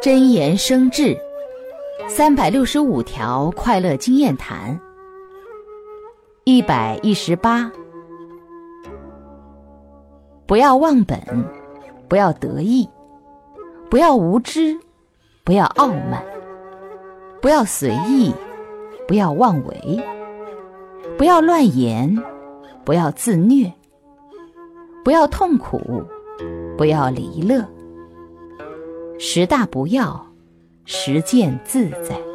真言生智，三百六十五条快乐经验谈，一百一十八。不要忘本，不要得意，不要无知，不要傲慢，不要随意，不要妄为，不要乱言，不要自虐，不要痛苦，不要离乐。十大不要，实践自在。